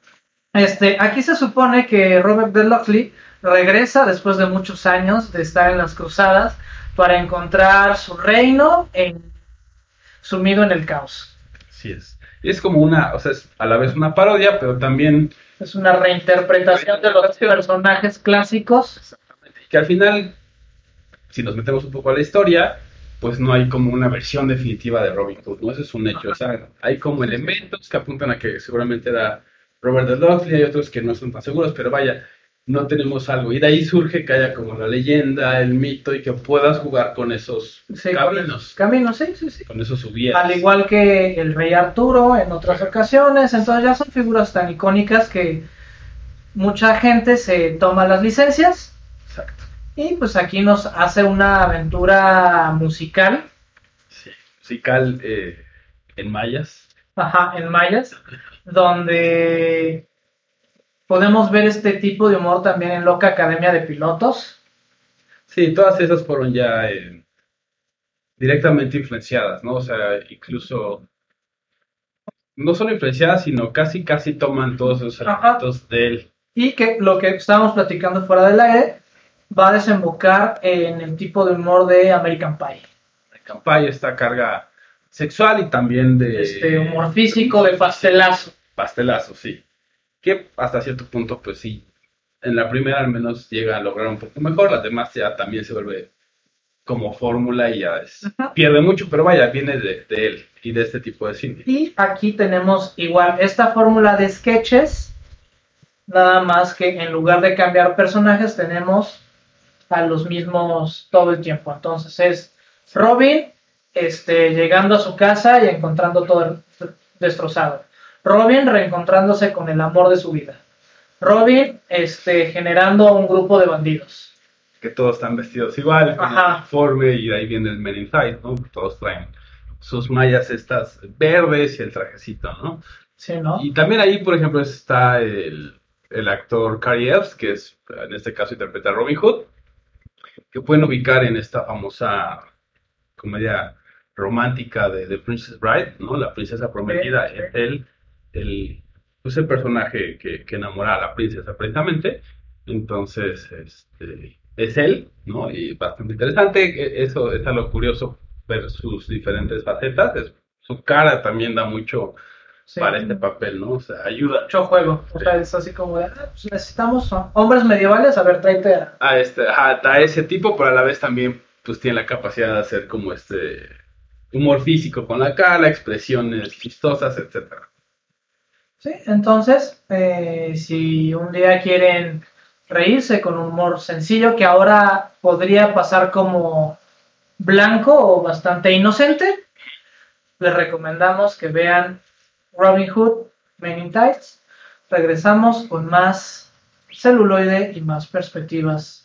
este, aquí se supone que Robert de Locksley regresa después de muchos años de estar en las cruzadas para encontrar su reino en, sumido en el caos. Así es. Y es como una, o sea, es a la vez una parodia, pero también Es una reinterpretación de los personajes clásicos. que al final, si nos metemos un poco a la historia, pues no hay como una versión definitiva de Robin Hood, ¿no? Eso es un hecho. O sea, hay como elementos que apuntan a que seguramente era Robert de Locksley, hay otros que no son tan seguros, pero vaya, no tenemos algo. Y de ahí surge que haya como la leyenda, el mito y que puedas jugar con esos Sí, caminos, Caminos, sí, sí, sí. con esos subieres. Al igual que el rey Arturo en otras ocasiones, entonces ya son figuras tan icónicas que mucha gente se toma las licencias Exacto. y pues aquí nos hace una aventura musical, Sí. Musical eh, en mayas. ajá, en mayas, donde podemos ver este tipo de humor también en Loca Academia de Pilotos. Sí, todas esas fueron ya eh, directamente influenciadas, ¿no? O sea, incluso no solo influenciadas, sino casi, casi toman todos esos Ajá. elementos del... Y que lo que estábamos platicando fuera del aire va a desembocar en el tipo de humor de American Pie. de campaña, esta carga sexual y también de... Este humor físico de pastelazo. Pastelazo, sí. Que hasta cierto punto, pues sí, en la primera al menos llega a lograr un poco mejor, las demás ya también se vuelve como fórmula y ya es, pierde mucho, pero vaya, viene de, de él y de este tipo de cine. Y aquí tenemos igual esta fórmula de sketches, nada más que en lugar de cambiar personajes tenemos a los mismos todo el tiempo. Entonces es Robin este, llegando a su casa y encontrando todo destrozado. Robin reencontrándose con el amor de su vida. Robin este, generando un grupo de bandidos. Que todos están vestidos igual, con Ajá. el uniforme, y de ahí viene el Men in Tights, ¿no? Todos traen sus mallas estas verdes y el trajecito, ¿no? Sí, ¿no? Y también ahí, por ejemplo, está el, el actor Cary Elves, que es, en este caso, interpreta a Robin Hood, que pueden ubicar en esta famosa comedia romántica de The Princess Bride, ¿no? La princesa prometida, Sí, él, el, pues el personaje que, que enamora a la princesa precisamente. Entonces, este, es él, ¿no? Y bastante interesante. E- Eso es algo curioso ver sus diferentes facetas. Es- su cara también da mucho Sí. para este papel, ¿no? O sea, ayuda Mucho juego. O sea, es así como de, ah, pues necesitamos hombres medievales, a ver, tráete a... a, este, a, a ese tipo, pero a la vez también pues tiene la capacidad de hacer como este humor físico con la cara, expresiones chistosas, etcétera. Entonces, eh, si un día quieren reírse con humor sencillo que ahora podría pasar como blanco o bastante inocente, les recomendamos que vean Robin Hood, Men in Tights. Regresamos con más celuloide y más perspectivas.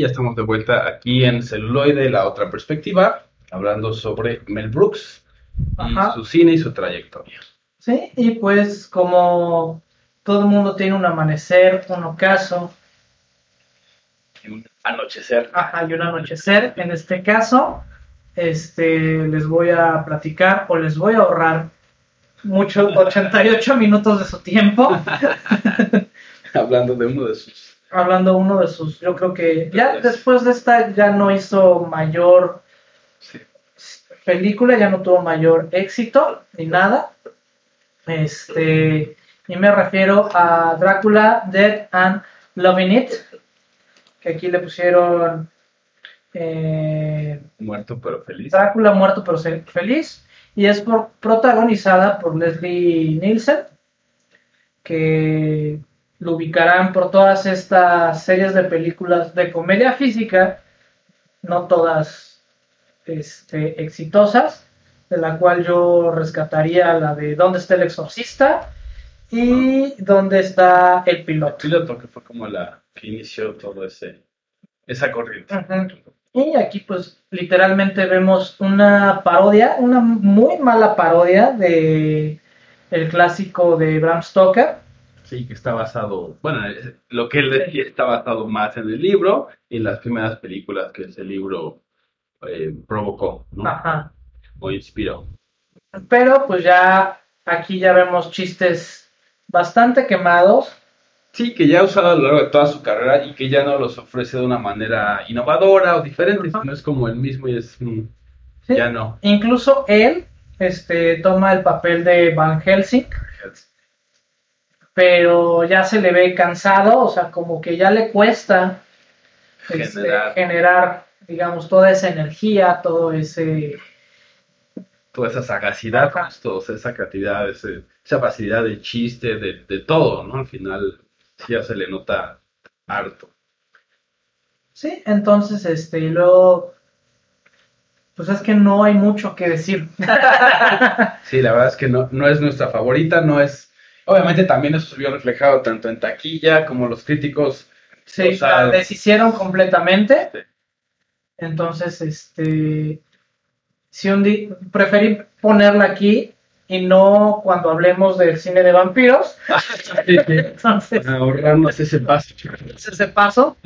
Ya estamos de vuelta aquí en Celuloide, la otra perspectiva, hablando sobre Mel Brooks y su cine y su trayectoria. Sí, y pues como todo el mundo tiene un amanecer, un ocaso, Un anochecer. ajá, y un anochecer, en este caso, este, les voy a platicar o les voy a ahorrar mucho, 88 minutos de su tiempo, Hablando de uno de sus. Hablando uno de sus, yo creo que ya después de esta ya no hizo mayor Sí. película, ya no tuvo mayor éxito ni nada. Este, y me refiero a Drácula, Dead and Loving It, que aquí le pusieron eh, Muerto pero feliz. Drácula muerto pero feliz y es por- protagonizada por Leslie Nielsen que lo ubicarán por todas estas series de películas de comedia física no todas este, exitosas de la cual yo rescataría la de ¿Dónde está el exorcista? y ¿Dónde está el piloto? Piloto, que fue como la que inició todo ese esa corriente. Y aquí pues literalmente vemos una parodia, una muy mala parodia de el clásico de Bram Stoker. Sí, que está basado, bueno, es- lo que él decía está basado más en el libro y en las primeras películas que ese libro eh, provocó, ¿no? Ajá. O inspiró. Pero pues ya aquí ya vemos chistes bastante quemados. Sí, que ya ha usado a lo largo de toda su carrera y que ya no los ofrece de una manera innovadora o diferente, sino es como el mismo y es, mm, ¿sí? ya no. Incluso él este, toma el papel de Van Helsing, pero ya se le ve cansado, o sea, como que ya le cuesta este, Generar. generar, digamos, toda esa energía, todo ese... Toda esa sagacidad, toda esa creatividad, ese- esa facilidad de chiste, de, de todo, ¿no? Al final ya se le nota harto. Sí, entonces, este, y luego, pues es que no hay mucho que decir. Sí, la verdad es que no, no es nuestra favorita, no es... Obviamente también eso se vio reflejado tanto en taquilla como los críticos. Sí, O sea, la deshicieron completamente. Sí. Entonces, este, si un día, preferí ponerla aquí y no cuando hablemos del cine de vampiros. Entonces, Para ahorrarnos ese paso. es ese paso.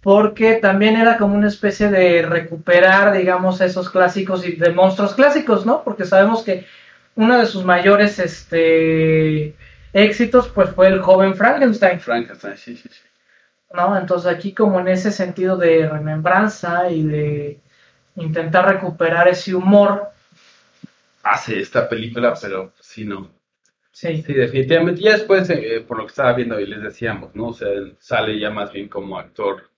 Porque también era como una especie de recuperar, digamos, esos clásicos y de monstruos clásicos, ¿no? Porque sabemos que uno de sus mayores este, éxitos pues fue el joven Frankenstein, Frankenstein, sí, sí, sí. ¿no? Entonces aquí como en ese sentido de remembranza y de intentar recuperar ese humor, Hace esta película, pero sí no. sí, Sí, definitivamente. Ya después, eh, por lo que estaba viendo y les decíamos, ¿no? O sea, sale ya más bien como actor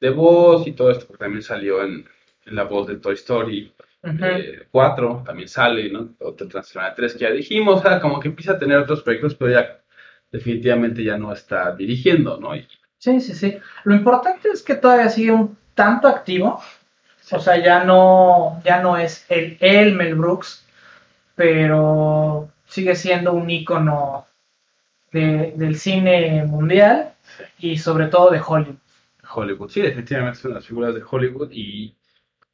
de voz y todo esto, porque también salió en, en la voz de Toy Story 4, también sale, ¿no? O de Transformers 3, que ya dijimos, o sea, como que empieza a tener otros proyectos, pero ya definitivamente ya no está dirigiendo, ¿no? Y, sí, sí, sí. Lo importante es que todavía sigue un tanto activo, o sea, ya no, ya no es el, el Mel Brooks, pero sigue siendo un ícono de- del cine mundial y sobre todo de Hollywood. Hollywood. Sí, definitivamente son las figuras de Hollywood y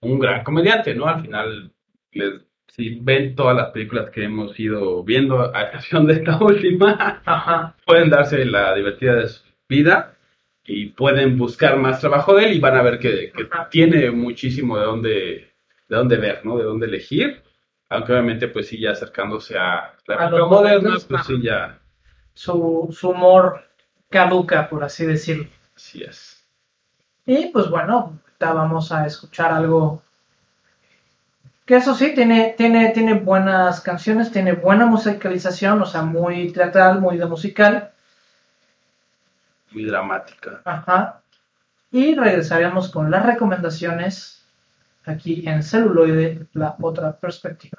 un gran comediante, ¿no? Al final, les- si ven todas las películas que hemos ido viendo, a excepción de esta última, pueden darse la divertida de su vida y pueden buscar más trabajo de él y van a ver que, tiene muchísimo de dónde, de dónde ver, ¿no? De dónde elegir. Aunque obviamente, pues sí, ya acercándose a la A época moderna, modernos, pues sí, ya, su, su humor caduca, por así decirlo. así es. Y pues bueno, ahorita vamos a escuchar algo que eso sí, tiene, tiene, tiene buenas canciones, tiene buena musicalización, o sea, muy teatral, muy de musical. Muy dramática. Ajá. Y regresaremos con las recomendaciones aquí en celuloide, la otra perspectiva.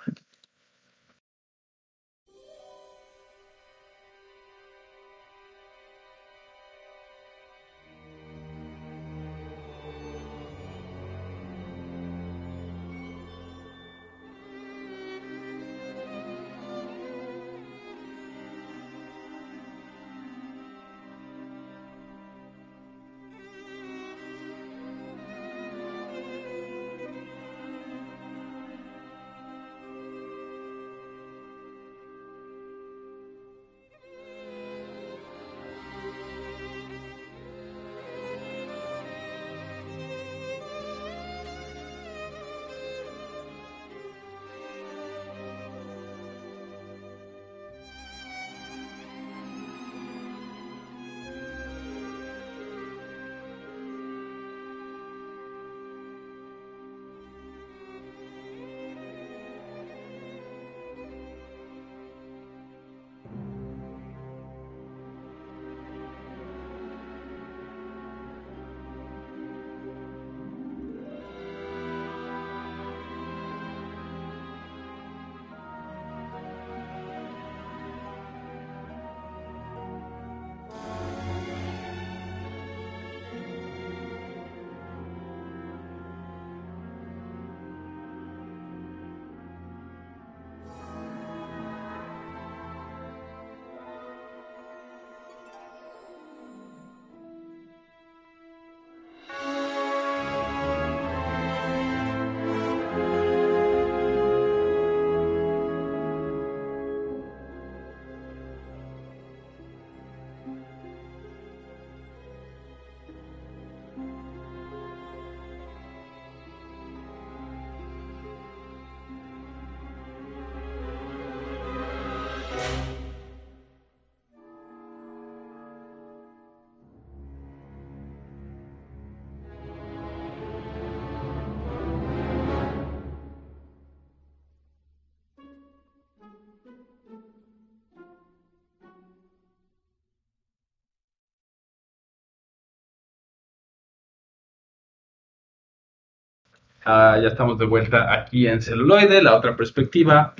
Ah, ya estamos de vuelta aquí en celuloide, la otra perspectiva.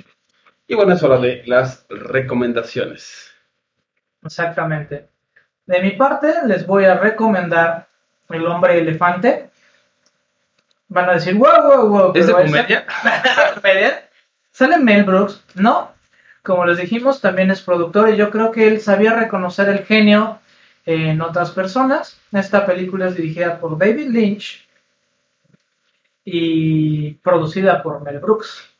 Y bueno, es hora de las recomendaciones. Exactamente. De mi parte, les voy a recomendar El hombre elefante. Van a decir, wow, wow, wow. ¿Es de comedia? comedia. Sale Mel Brooks, ¿no? Como les dijimos, también es productor y yo creo que él sabía reconocer el genio en otras personas. Esta película es dirigida por David Lynch y producida por Mel Brooks.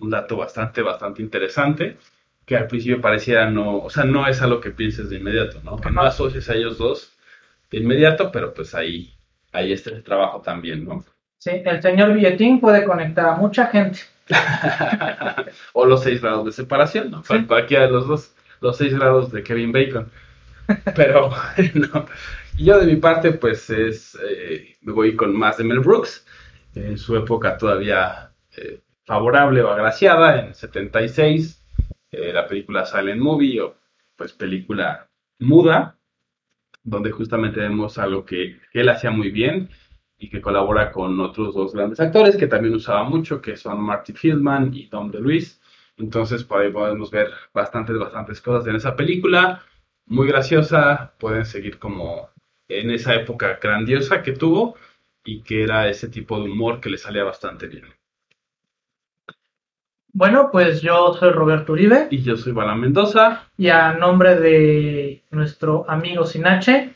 Un dato bastante, bastante interesante. Que al principio pareciera no, o sea, no es algo que pienses de inmediato, ¿no? Que no asocies a ellos dos de inmediato, pero pues ahí, ahí está el trabajo también, ¿no? Sí, el señor Billetín puede conectar a mucha gente. o los seis grados de separación, ¿no? Sí. Cualquiera de los dos, los seis grados de Kevin Bacon. Pero y yo de mi parte, pues es, eh, me voy con más de Mel Brooks, en su época todavía eh, favorable o agraciada, en 76, eh, la película Silent Movie, o pues película muda, donde justamente vemos algo que, él hacía muy bien y que colabora con otros dos grandes actores que también usaba mucho, que son Marty Fieldman y Tom DeLuise. Entonces, por ahí podemos ver bastantes, bastantes cosas en esa película. Muy graciosa, pueden seguir como en esa época grandiosa que tuvo y que era ese tipo de humor que le salía bastante bien. Bueno, pues yo soy Roberto Uribe Y yo soy Bala Mendoza, y a nombre de nuestro amigo Sinache,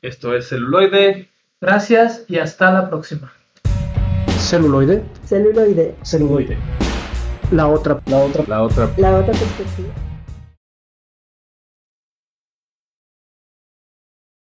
esto es Celuloide. gracias y hasta la próxima. Celuloide. Celuloide, Celuloide. La otra, la otra, La otra la otra perspectiva.